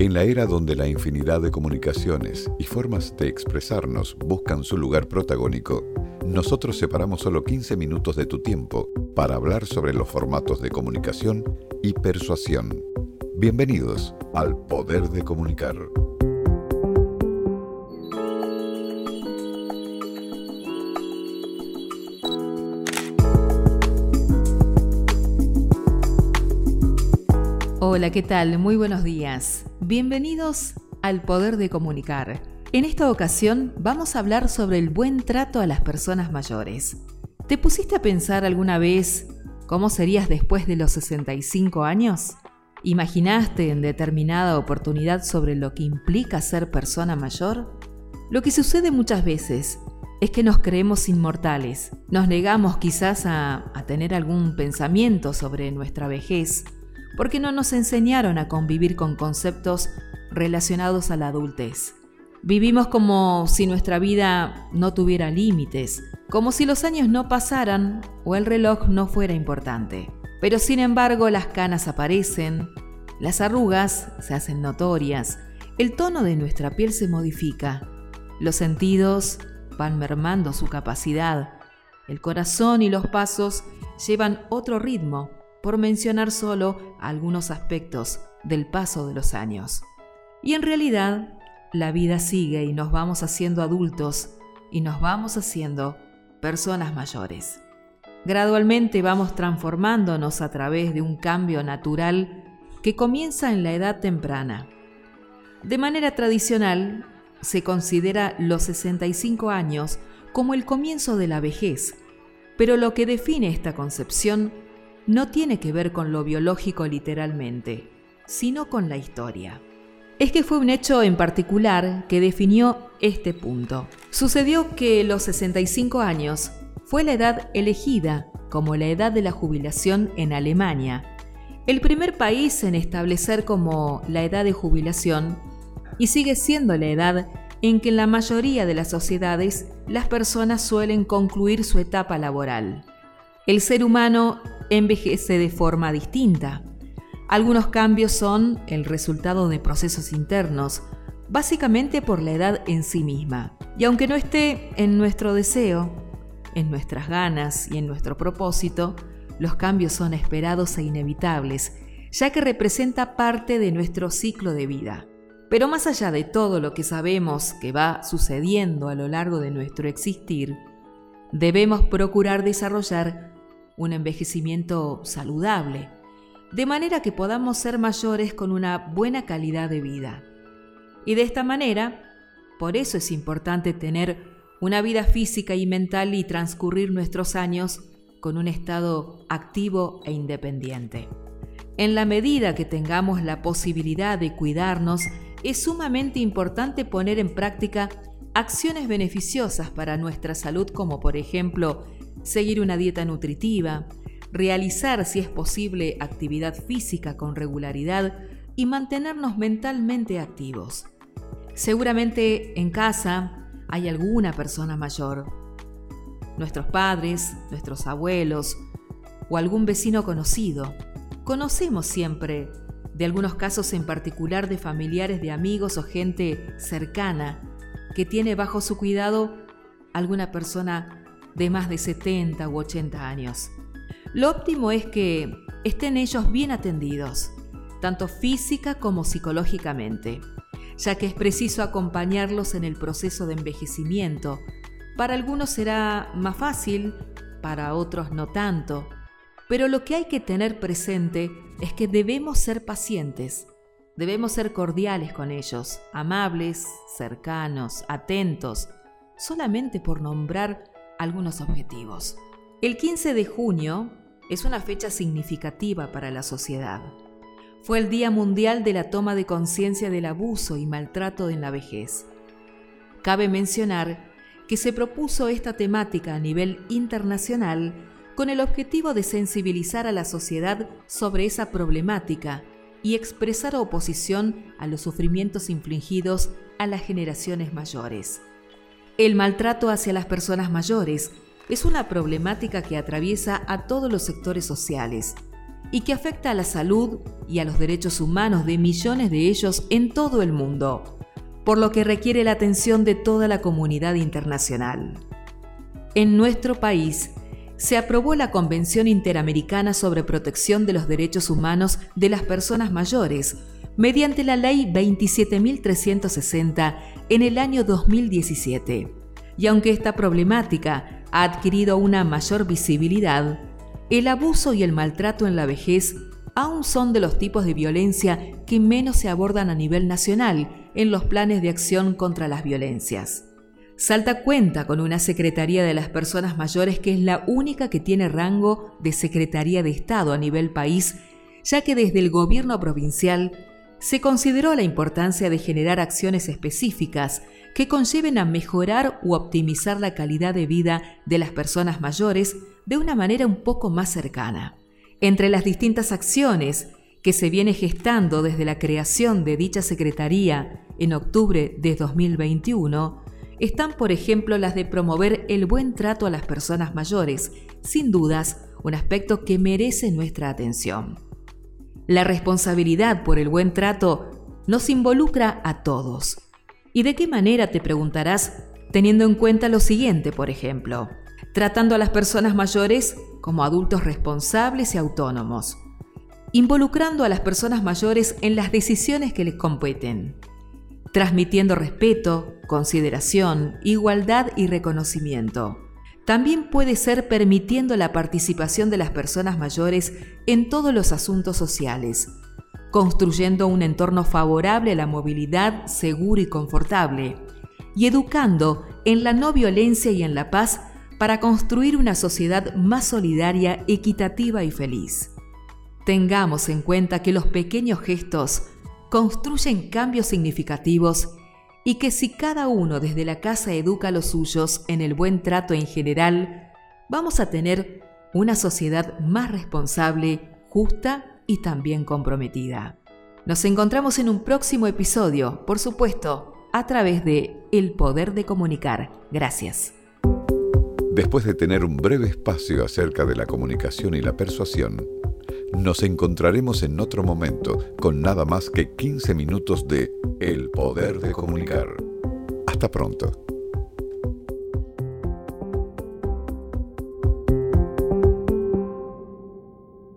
En la era donde la infinidad de comunicaciones y formas de expresarnos buscan su lugar protagónico, nosotros separamos solo 15 minutos de tu tiempo para hablar sobre los formatos de comunicación y persuasión. Bienvenidos al Poder de Comunicar. Hola, ¿qué tal? Muy buenos días. Bienvenidos al Poder de Comunicar. En esta ocasión vamos a hablar sobre el buen trato a las personas mayores. ¿Te pusiste a pensar alguna vez cómo serías después de los 65 años? ¿Imaginaste en determinada oportunidad sobre lo que implica ser persona mayor? Lo que sucede muchas veces es que nos creemos inmortales, nos negamos quizás a, tener algún pensamiento sobre nuestra vejez porque no nos enseñaron a convivir con conceptos relacionados a la adultez. Vivimos como si nuestra vida no tuviera límites, como si los años no pasaran o el reloj no fuera importante. Pero sin embargo las canas aparecen, las arrugas se hacen notorias, el tono de nuestra piel se modifica, los sentidos van mermando su capacidad, el corazón y los pasos llevan otro ritmo por mencionar solo algunos aspectos del paso de los años. Y en realidad, la vida sigue y nos vamos haciendo adultos y nos vamos haciendo personas mayores. Gradualmente vamos transformándonos a través de un cambio natural que comienza en la edad temprana. De manera tradicional, se considera los 65 años como el comienzo de la vejez, pero lo que define esta concepción no tiene que ver con lo biológico literalmente, sino con la historia. Es que fue un hecho en particular que definió este punto. Sucedió que los 65 años fue la edad elegida como la edad de la jubilación en Alemania, el primer país en establecer como la edad de jubilación y sigue siendo la edad en que en la mayoría de las sociedades las personas suelen concluir su etapa laboral. El ser humano envejece de forma distinta. Algunos cambios son el resultado de procesos internos, básicamente por la edad en sí misma. Y aunque no esté en nuestro deseo, en nuestras ganas y en nuestro propósito, los cambios son esperados e inevitables, ya que representa parte de nuestro ciclo de vida. Pero más allá de todo lo que sabemos que va sucediendo a lo largo de nuestro existir, debemos procurar desarrollar un envejecimiento saludable, de manera que podamos ser mayores con una buena calidad de vida. Y de esta manera, por eso es importante tener una vida física y mental y transcurrir nuestros años con un estado activo e independiente. En la medida que tengamos la posibilidad de cuidarnos, es sumamente importante poner en práctica acciones beneficiosas para nuestra salud como por ejemplo seguir una dieta nutritiva, realizar si es posible actividad física con regularidad y mantenernos mentalmente activos. Seguramente en casa hay alguna persona mayor, nuestros padres, nuestros abuelos o algún vecino conocido. Conocemos siempre de algunos casos en particular de familiares de amigos o gente cercana que tiene bajo su cuidado alguna persona de más de 70 u 80 años. Lo óptimo es que estén ellos bien atendidos, tanto física como psicológicamente, ya que es preciso acompañarlos en el proceso de envejecimiento. Para algunos será más fácil, para otros no tanto, pero lo que hay que tener presente es que debemos ser pacientes, debemos ser cordiales con ellos, amables, cercanos, atentos, solamente por nombrar algunos objetivos. El 15 de junio es una fecha significativa para la sociedad. Fue el Día Mundial de la Toma de Conciencia del Abuso y Maltrato en la Vejez. Cabe mencionar que se propuso esta temática a nivel internacional con el objetivo de sensibilizar a la sociedad sobre esa problemática y expresar oposición a los sufrimientos infligidos a las generaciones mayores. El maltrato hacia las personas mayores es una problemática que atraviesa a todos los sectores sociales y que afecta a la salud y a los derechos humanos de millones de ellos en todo el mundo, por lo que requiere la atención de toda la comunidad internacional. En nuestro país, se aprobó la Convención Interamericana sobre Protección de los Derechos Humanos de las Personas Mayores, mediante la Ley 27.360 en el año 2017. Y aunque esta problemática ha adquirido una mayor visibilidad, el abuso y el maltrato en la vejez aún son de los tipos de violencia que menos se abordan a nivel nacional en los planes de acción contra las violencias. Salta cuenta con una Secretaría de las Personas Mayores que es la única que tiene rango de Secretaría de Estado a nivel país, ya que desde el gobierno provincial se consideró la importancia de generar acciones específicas que conlleven a mejorar u optimizar la calidad de vida de las personas mayores de una manera un poco más cercana. Entre las distintas acciones que se viene gestando desde la creación de dicha Secretaría en octubre de 2021, están, por ejemplo, las de promover el buen trato a las personas mayores, sin dudas, un aspecto que merece nuestra atención. La responsabilidad por el buen trato nos involucra a todos. ¿Y de qué manera te preguntarás teniendo en cuenta lo siguiente, por ejemplo? Tratando a las personas mayores como adultos responsables y autónomos, involucrando a las personas mayores en las decisiones que les competen, transmitiendo respeto, consideración, igualdad y reconocimiento. También puede ser permitiendo la participación de las personas mayores en todos los asuntos sociales, construyendo un entorno favorable a la movilidad seguro y confortable, y educando en la no violencia y en la paz para construir una sociedad más solidaria, equitativa y feliz. Tengamos en cuenta que los pequeños gestos construyen cambios significativos y que si cada uno desde la casa educa a los suyos en el buen trato en general, vamos a tener una sociedad más responsable, justa y también comprometida. Nos encontramos en un próximo episodio, por supuesto, a través de El Poder de Comunicar. Gracias. Después de tener un breve espacio acerca de la comunicación y la persuasión, nos encontraremos en otro momento con nada más que 15 minutos de El Poder de Comunicar. Hasta pronto.